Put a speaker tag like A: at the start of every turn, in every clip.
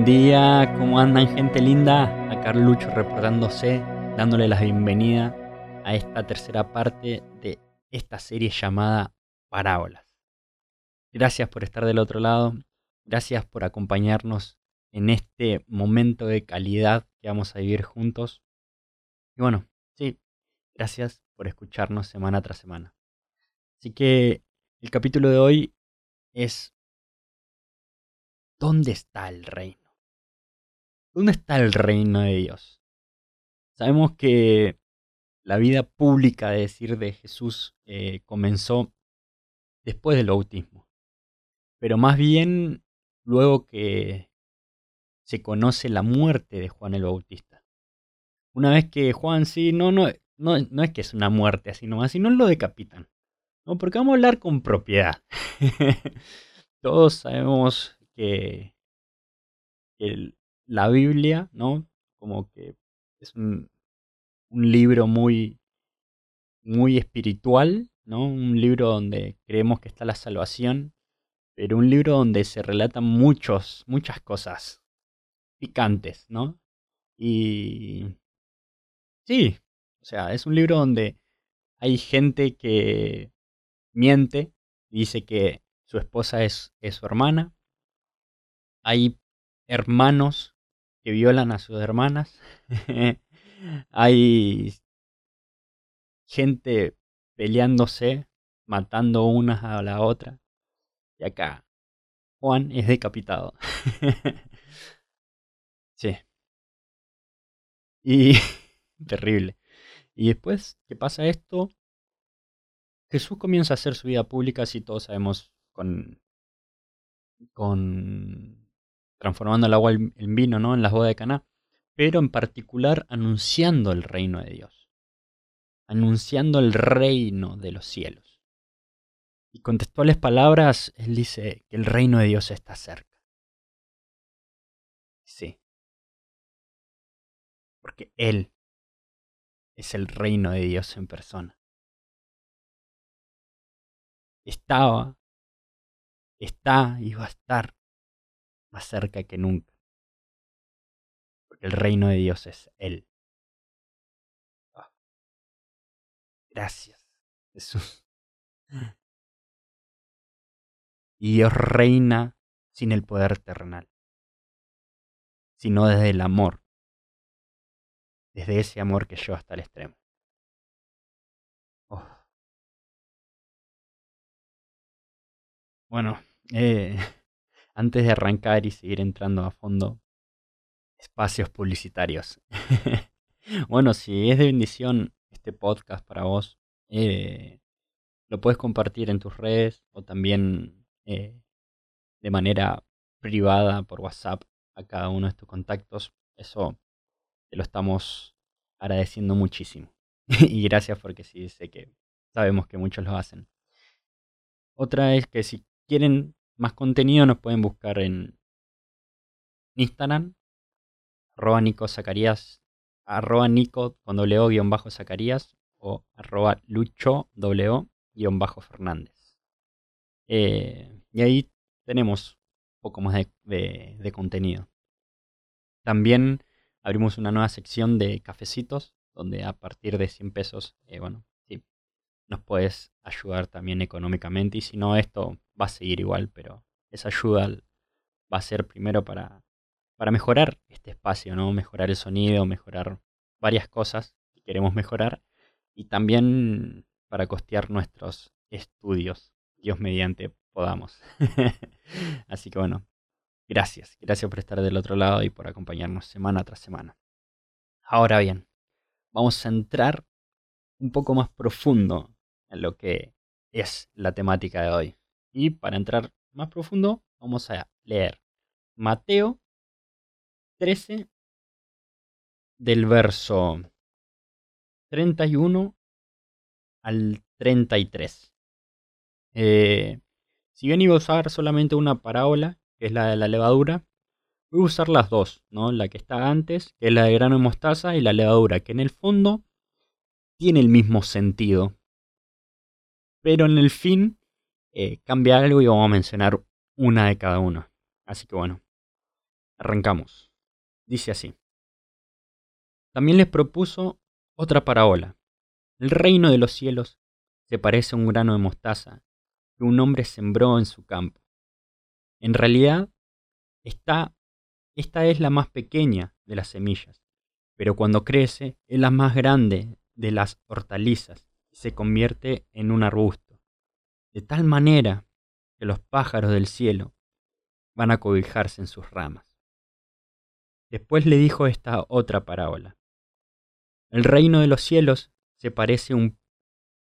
A: Buen día, ¿cómo andan gente linda? Acá Lucho reportándose, dándole la bienvenida a esta tercera parte de esta serie llamada Parábolas. Gracias por estar del otro lado, gracias por acompañarnos en este momento de calidad que vamos a vivir juntos. Y bueno, sí, gracias por escucharnos semana tras semana. Así que el capítulo de hoy es ¿dónde está el reino? ¿Dónde está el reino de Dios? Sabemos que la vida pública, de decir, de Jesús eh, comenzó después del bautismo, pero más bien luego que se conoce la muerte de Juan el Bautista. Una vez que Juan sí, no, no, no, no es que es una muerte así nomás, sino lo decapitan. ¿no? Porque vamos a hablar con propiedad. Todos sabemos que, la Biblia, ¿no? Como que es un, libro muy, muy espiritual, ¿no? Un libro donde creemos que está la salvación, pero un libro donde se relatan muchos, muchas cosas picantes, ¿no? Y sí, o sea, es un libro donde hay gente que miente, dice que su esposa es, es su hermana, hay hermanos que violan a sus hermanas. Hay gente peleándose, matando unas a la otra. Y acá Juan es decapitado. sí. Y terrible. Y después que pasa esto, Jesús comienza a hacer su vida pública, si todos sabemos, con, con transformando el agua en vino, ¿no? En las bodas de Caná, pero en particular anunciando el reino de Dios, anunciando el reino de los cielos. Y con textuales palabras, él dice que el reino de Dios está cerca. Sí. Porque Él es el reino de Dios en persona. Estaba, está y va a estar más cerca que nunca. Porque el reino de Dios es Él. Ah. Gracias, Jesús. Y Dios reina sin el poder terrenal, sino desde el amor, desde ese amor que lleva hasta el extremo. Oh. Bueno, eh, antes de arrancar y seguir entrando a fondo, espacios publicitarios. bueno, si es de bendición este podcast para vos, eh, lo puedes compartir en tus redes o también eh, de manera privada por WhatsApp a cada uno de tus contactos. Eso te lo estamos agradeciendo muchísimo. y gracias porque sí sé que sabemos que muchos lo hacen. Otra es que si quieren más contenido nos pueden buscar en Instagram, arroba Nico Zacarías, arroba Nico con W guion bajo Zacarías o arroba Lucho W guion bajo Fernández. Eh, y ahí tenemos un poco más de, contenido. También abrimos una nueva sección de cafecitos, donde a partir de 100 pesos, eh, bueno, sí, nos puedes ayudar también económicamente. Y si no, esto va a seguir igual, pero esa ayuda va a ser primero para, para mejorar este espacio, ¿no? Mejorar el sonido, mejorar varias cosas que queremos mejorar. Y también para costear nuestros estudios. Dios mediante podamos. Así que bueno, gracias. Gracias por estar del otro lado y por acompañarnos semana tras semana. Ahora bien, vamos a entrar un poco más profundo en lo que es la temática de hoy. Y para entrar más profundo, vamos a leer Mateo 13 del verso 31 al 33. Eh, si bien iba a usar solamente una parábola, que es la de la levadura, voy a usar las dos, ¿no? La que está antes, que es la de grano de mostaza, y la levadura, que en el fondo tiene el mismo sentido. Pero en el fin eh, cambia algo y vamos a mencionar una de cada uno. Así que bueno, Arrancamos. Dice así. También les propuso otra parábola. El reino de los cielos se parece a un grano de mostaza que un hombre sembró en su campo. En realidad, esta, esta es la más pequeña de las semillas, pero cuando crece es la más grande de las hortalizas y se convierte en un arbusto, de tal manera que los pájaros del cielo van a cobijarse en sus ramas. Después le dijo esta otra parábola. El reino de los cielos se parece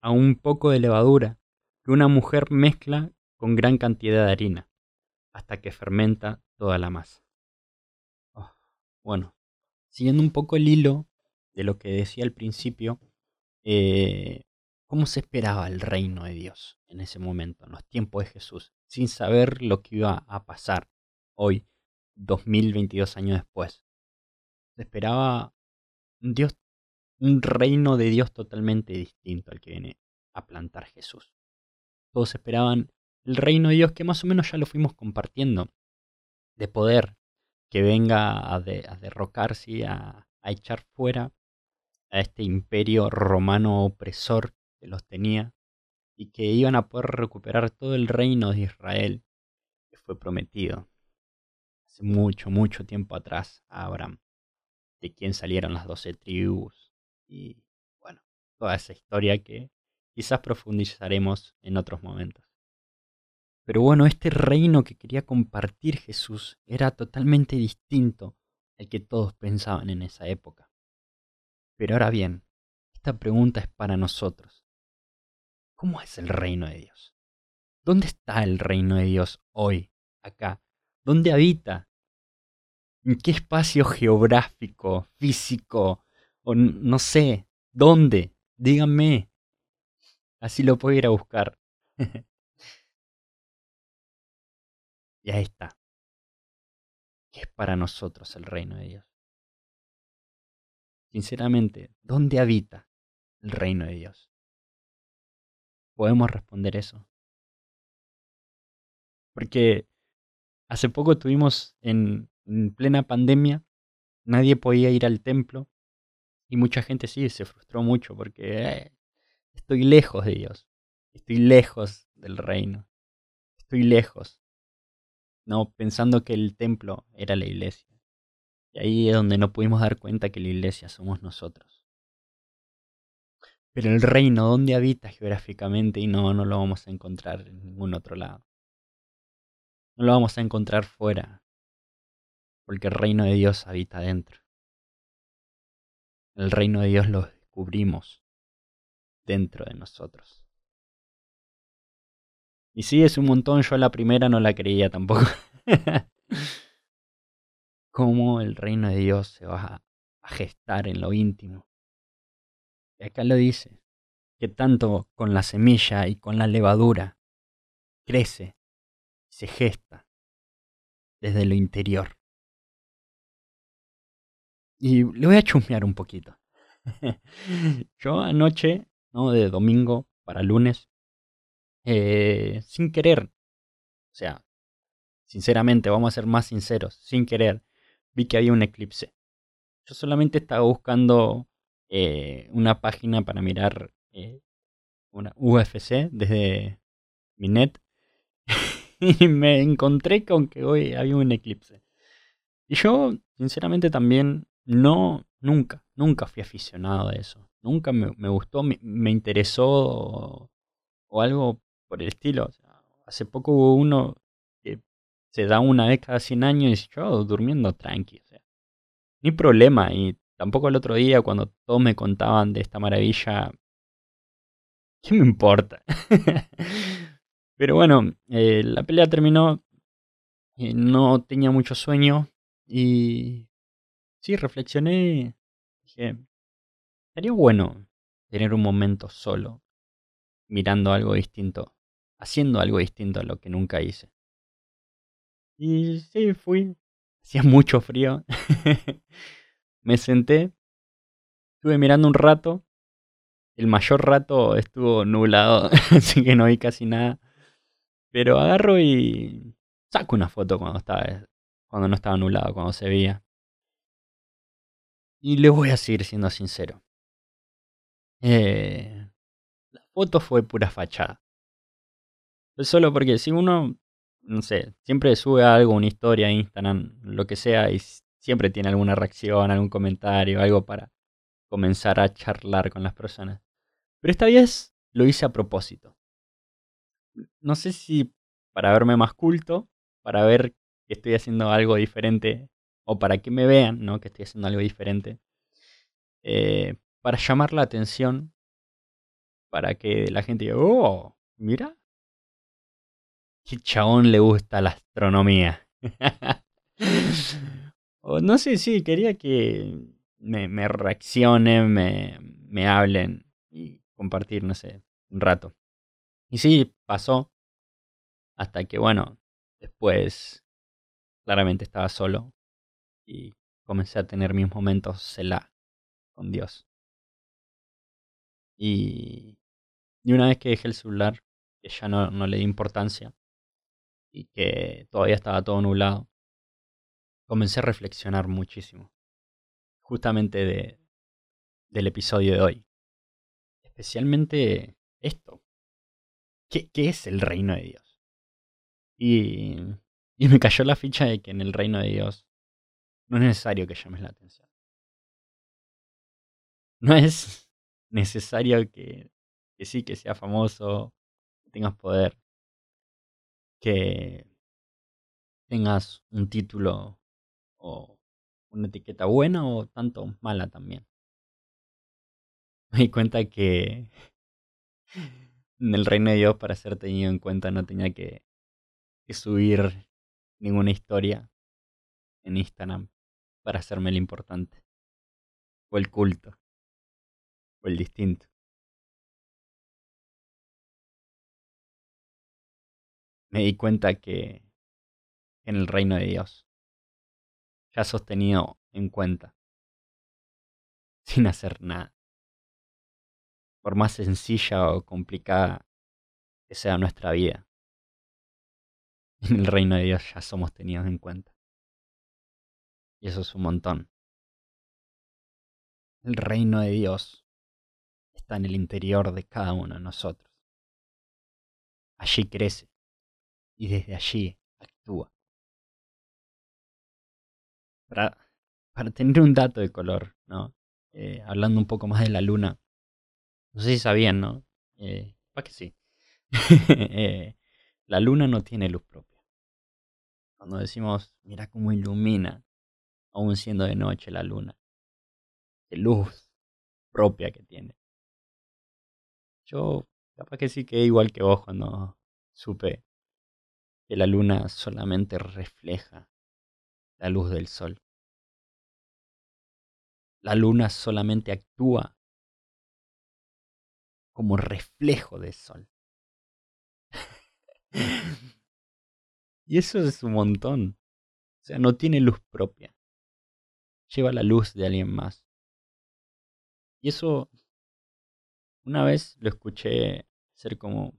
A: a un poco de levadura que una mujer mezcla con gran cantidad de harina hasta que fermenta toda la masa. Oh, bueno, siguiendo un poco el hilo de lo que decía al principio, eh, ¿cómo se esperaba el reino de Dios en ese momento, en los tiempos de Jesús, sin saber lo que iba a pasar hoy, 2022 años después? Se esperaba un Dios un reino de Dios totalmente distinto al que viene a plantar Jesús. Todos esperaban el reino de Dios que más o menos ya lo fuimos compartiendo, de poder, que venga a, derrocarse a echar fuera a este imperio romano opresor que los tenía y que iban a poder recuperar todo el reino de Israel que fue prometido hace mucho, mucho tiempo atrás a Abraham, de quien salieron las doce tribus, y bueno, toda esa historia que quizás profundizaremos en otros momentos. Pero bueno, este reino que quería compartir Jesús era totalmente distinto al que todos pensaban en esa época. Pero ahora bien, esta pregunta es para nosotros. ¿Cómo es el reino de Dios? ¿Dónde está el reino de Dios hoy, acá? ¿Dónde habita? ¿En qué espacio geográfico, físico, o no sé, ¿dónde? Díganme. Así lo puedo ir a buscar. y ahí está. ¿Qué es para nosotros el reino de Dios? Sinceramente, ¿dónde habita el reino de Dios? ¿Podemos responder eso? Porque hace poco tuvimos en, en plena pandemia, nadie podía ir al templo y mucha gente sí se frustró mucho porque eh, estoy lejos de Dios, estoy lejos del reino, estoy lejos. No, pensando que el templo era la iglesia. Y ahí es donde no pudimos dar cuenta que la iglesia somos nosotros. Pero el reino, ¿dónde habita geográficamente? Y no, no lo vamos a encontrar en ningún otro lado. No lo vamos a encontrar fuera. Porque el reino de Dios habita dentro. El reino de Dios lo descubrimos dentro de nosotros. Y sí, es un montón, yo la primera no la creía tampoco. Cómo el reino de Dios se va a gestar en lo íntimo. Y acá lo dice, que tanto con la semilla y con la levadura crece, se gesta desde lo interior. Y le voy a chusmear un poquito. Yo anoche, ¿no? De domingo para lunes, eh, sin querer, o sea, sinceramente, vamos a ser más sinceros, sin querer, vi que había un eclipse. Yo solamente estaba buscando eh, una página para mirar eh, una UFC desde mi net y me encontré con que hoy había un eclipse. Y yo, sinceramente, también no, nunca, nunca fui aficionado a eso. Nunca me, gustó, me, interesó o, algo por el estilo. hace poco hubo uno que se da una vez cada 100 años y yo durmiendo tranqui. Ni problema. Y tampoco el otro día cuando todos me contaban de esta maravilla, ¿qué me importa? Pero bueno, eh, la pelea terminó. Eh, no tenía mucho sueño y sí, reflexioné. Dije, sería bueno tener un momento solo, mirando algo distinto, haciendo algo distinto a lo que nunca hice. Y sí, fui. Hacía mucho frío. Me senté, estuve mirando un rato. El mayor rato estuvo nublado, así que no vi casi nada. Pero agarro y saco una foto cuando estaba cuando no estaba nublado, cuando se veía. Y le voy a seguir siendo sincero. Eh, la foto fue pura fachada. Solo porque si uno, no sé, siempre sube algo, una historia, Instagram, lo que sea, y siempre tiene alguna reacción, algún comentario, algo para comenzar a charlar con las personas. Pero esta vez lo hice a propósito. No sé si para verme más culto, para ver que estoy haciendo algo diferente, o para que me vean, ¿no? Que estoy haciendo algo diferente. Eh, para llamar la atención, para que la gente diga, oh, mira, qué chabón le gusta la astronomía. no sé, sí, quería que me, reaccionen, me, me hablen y compartir, no sé, un rato. Y sí, pasó. Hasta que, bueno, después claramente estaba solo y comencé a tener mis momentos celá con Dios. Y, y una vez que dejé el celular, que ya no, no le di importancia y que todavía estaba todo nublado, comencé a reflexionar muchísimo. Justamente de, del episodio de hoy. Especialmente esto. ¿Qué, qué es el reino de Dios? Y, y me cayó la ficha de que en el reino de Dios no es necesario que llames la atención. No es necesario que, que sí, que sea famoso, que tengas poder, que tengas un título o una etiqueta buena o tanto mala también. Me di cuenta que en el reino de Dios para ser tenido en cuenta no tenía que, que subir ninguna historia en Instagram para hacerme el importante. O el culto. O el distinto. Me di cuenta que en el reino de Dios ya sostenido en cuenta. Sin hacer nada por más sencilla o complicada que sea nuestra vida, en el reino de Dios ya somos tenidos en cuenta. Y eso es un montón. El reino de Dios está en el interior de cada uno de nosotros. Allí crece y desde allí actúa. Para, para tener un dato de color, ¿no? Eh, hablando un poco más de la luna, no sé si sabían, ¿no? Eh, para que sí. Eh, la luna no tiene luz propia. Cuando decimos, mira cómo ilumina, aún siendo de noche la luna. Qué luz propia que tiene. Yo, capaz que sí quedé igual que vos cuando supe que la luna solamente refleja la luz del sol. La luna solamente actúa como reflejo del sol. y eso es un montón. O sea, no tiene luz propia. Lleva la luz de alguien más. Y eso, una vez lo escuché ser como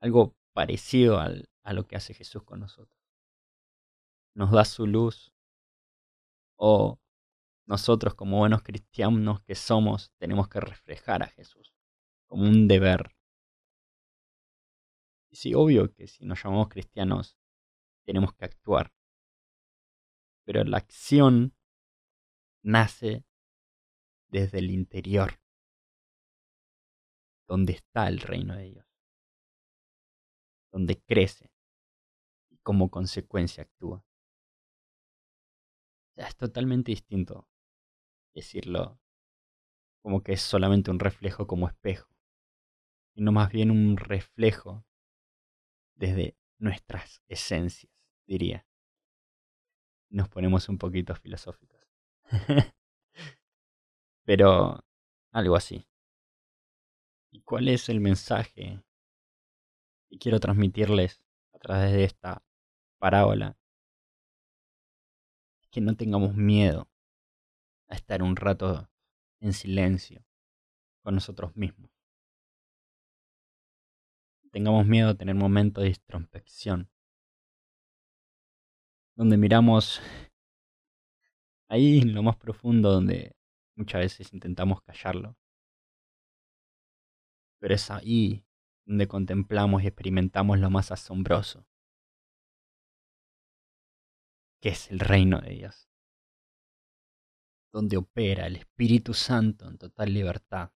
A: algo parecido al, a lo que hace Jesús con nosotros. Nos da su luz. O nosotros como buenos cristianos que somos tenemos que reflejar a Jesús como un deber. Y sí, obvio que si nos llamamos cristianos tenemos que actuar. Pero la acción nace desde el interior, donde está el reino de Dios, donde crece y como consecuencia actúa. Es totalmente distinto decirlo como que es solamente un reflejo como espejo, sino más bien un reflejo desde nuestras esencias, diría. Nos ponemos un poquito filosóficos. Pero algo así. ¿Y cuál es el mensaje que quiero transmitirles a través de esta parábola? Que no tengamos miedo a estar un rato en silencio con nosotros mismos. Tengamos miedo a tener momentos de introspección. donde miramos ahí en lo más profundo donde muchas veces intentamos callarlo. Pero es ahí donde contemplamos y experimentamos lo más asombroso, que es el reino de Dios, donde opera el Espíritu Santo en total libertad.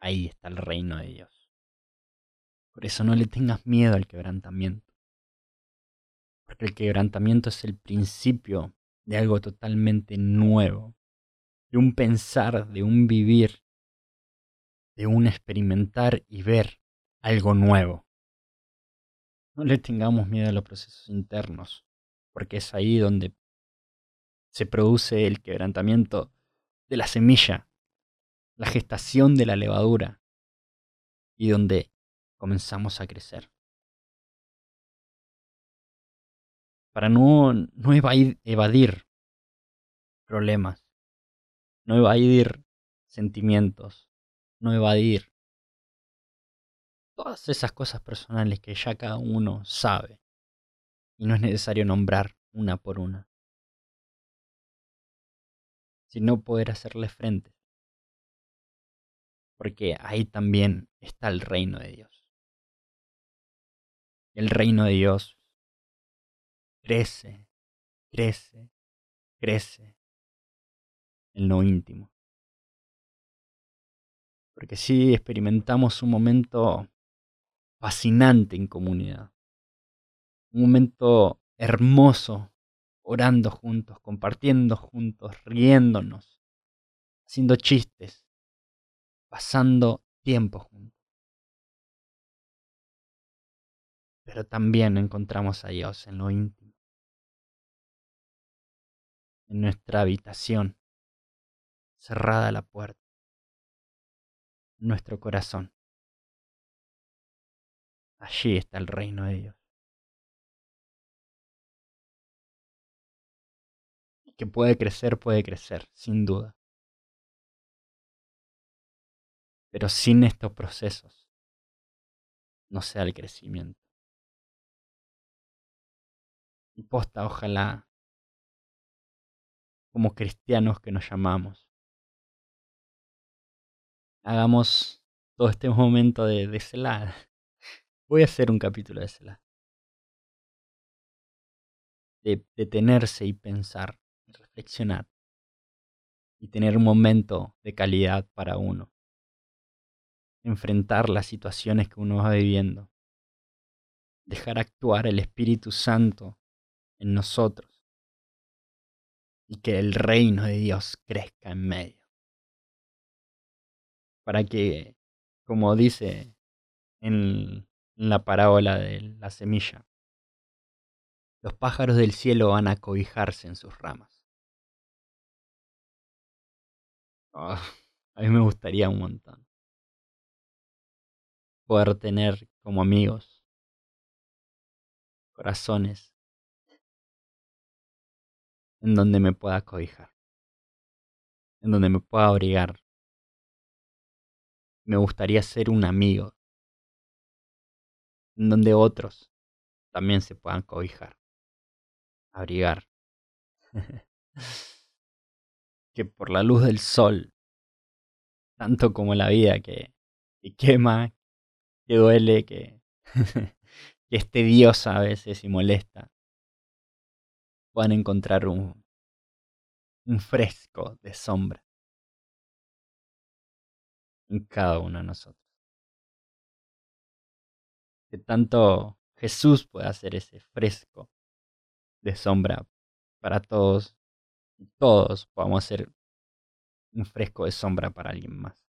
A: Ahí está el reino de Dios. Por eso no le tengas miedo al quebrantamiento, porque el quebrantamiento es el principio de algo totalmente nuevo, de un pensar, de un vivir, de un experimentar y ver algo nuevo. No le tengamos miedo a los procesos internos, porque es ahí donde se produce el quebrantamiento de la semilla, la gestación de la levadura, y donde comenzamos a crecer. Para no, no evadir problemas, no evadir sentimientos, no evadir todas esas cosas personales que ya cada uno sabe y no es necesario nombrar una por una, sino poder hacerle frente, porque ahí también está el reino de Dios. El reino de Dios crece, crece, crece en lo íntimo. Porque si experimentamos un momento fascinante en comunidad. Un momento hermoso, orando juntos, compartiendo juntos, riéndonos, haciendo chistes, pasando tiempo juntos. Pero también encontramos a Dios en lo íntimo, en nuestra habitación, cerrada la puerta, nuestro corazón. Allí está el reino de Dios. Que puede crecer, puede crecer, sin duda. Pero sin estos procesos no sea el crecimiento. Y posta, ojalá, como cristianos que nos llamamos, hagamos todo este momento de, de Voy a hacer un capítulo de lado. De detenerse y pensar, Y tener un momento de calidad para uno. Enfrentar las situaciones que uno va viviendo. Dejar actuar el Espíritu Santo en nosotros. Y que el reino de Dios crezca en medio. Para que, como dice en la parábola de la semilla. Los pájaros del cielo van a cobijarse en sus ramas. Ah, a mí me gustaría un montón. Poder tener como amigos. Corazones. En donde me pueda cobijar, en donde me pueda abrigar. Me gustaría ser un amigo. En donde otros también se puedan cobijar, abrigar. que por la luz del sol, tanto como la vida que, quema, que duele, que, que es tediosa a veces y molesta, puedan encontrar un, un fresco de sombra en cada uno de nosotros. Que tanto Jesús puede hacer ese fresco de sombra para todos todos podamos hacer un fresco de sombra para alguien más.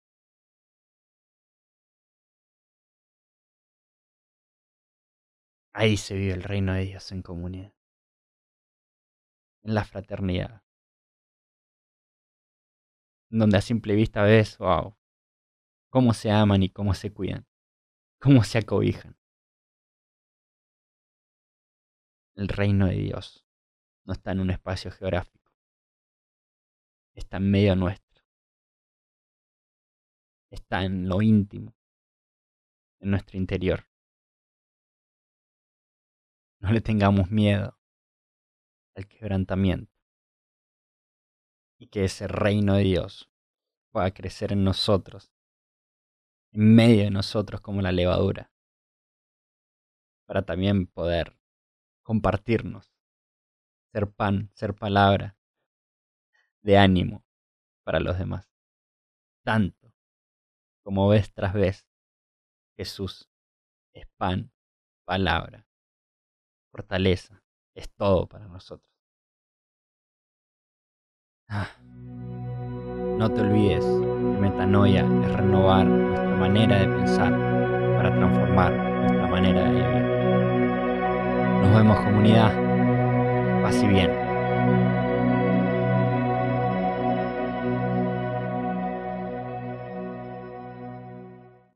A: Ahí se vive el reino de Dios en comunidad, en la fraternidad, donde a simple vista ves, wow, cómo se aman y cómo se cuidan, cómo se acobijan. El reino de Dios no está en un espacio geográfico. Está en medio nuestro. Está en lo íntimo, en nuestro interior. No le tengamos miedo al quebrantamiento. Y que ese reino de Dios pueda crecer en nosotros, en medio de nosotros como la levadura, para también poder compartirnos, ser pan, ser palabra de ánimo para los demás. Tanto como vez tras vez, Jesús es pan, palabra, fortaleza, es todo para nosotros. Ah. No te olvides que metanoia es renovar nuestra manera de pensar para transformar nuestra manera de vivir. Nos vemos comunidad. Paz y bien.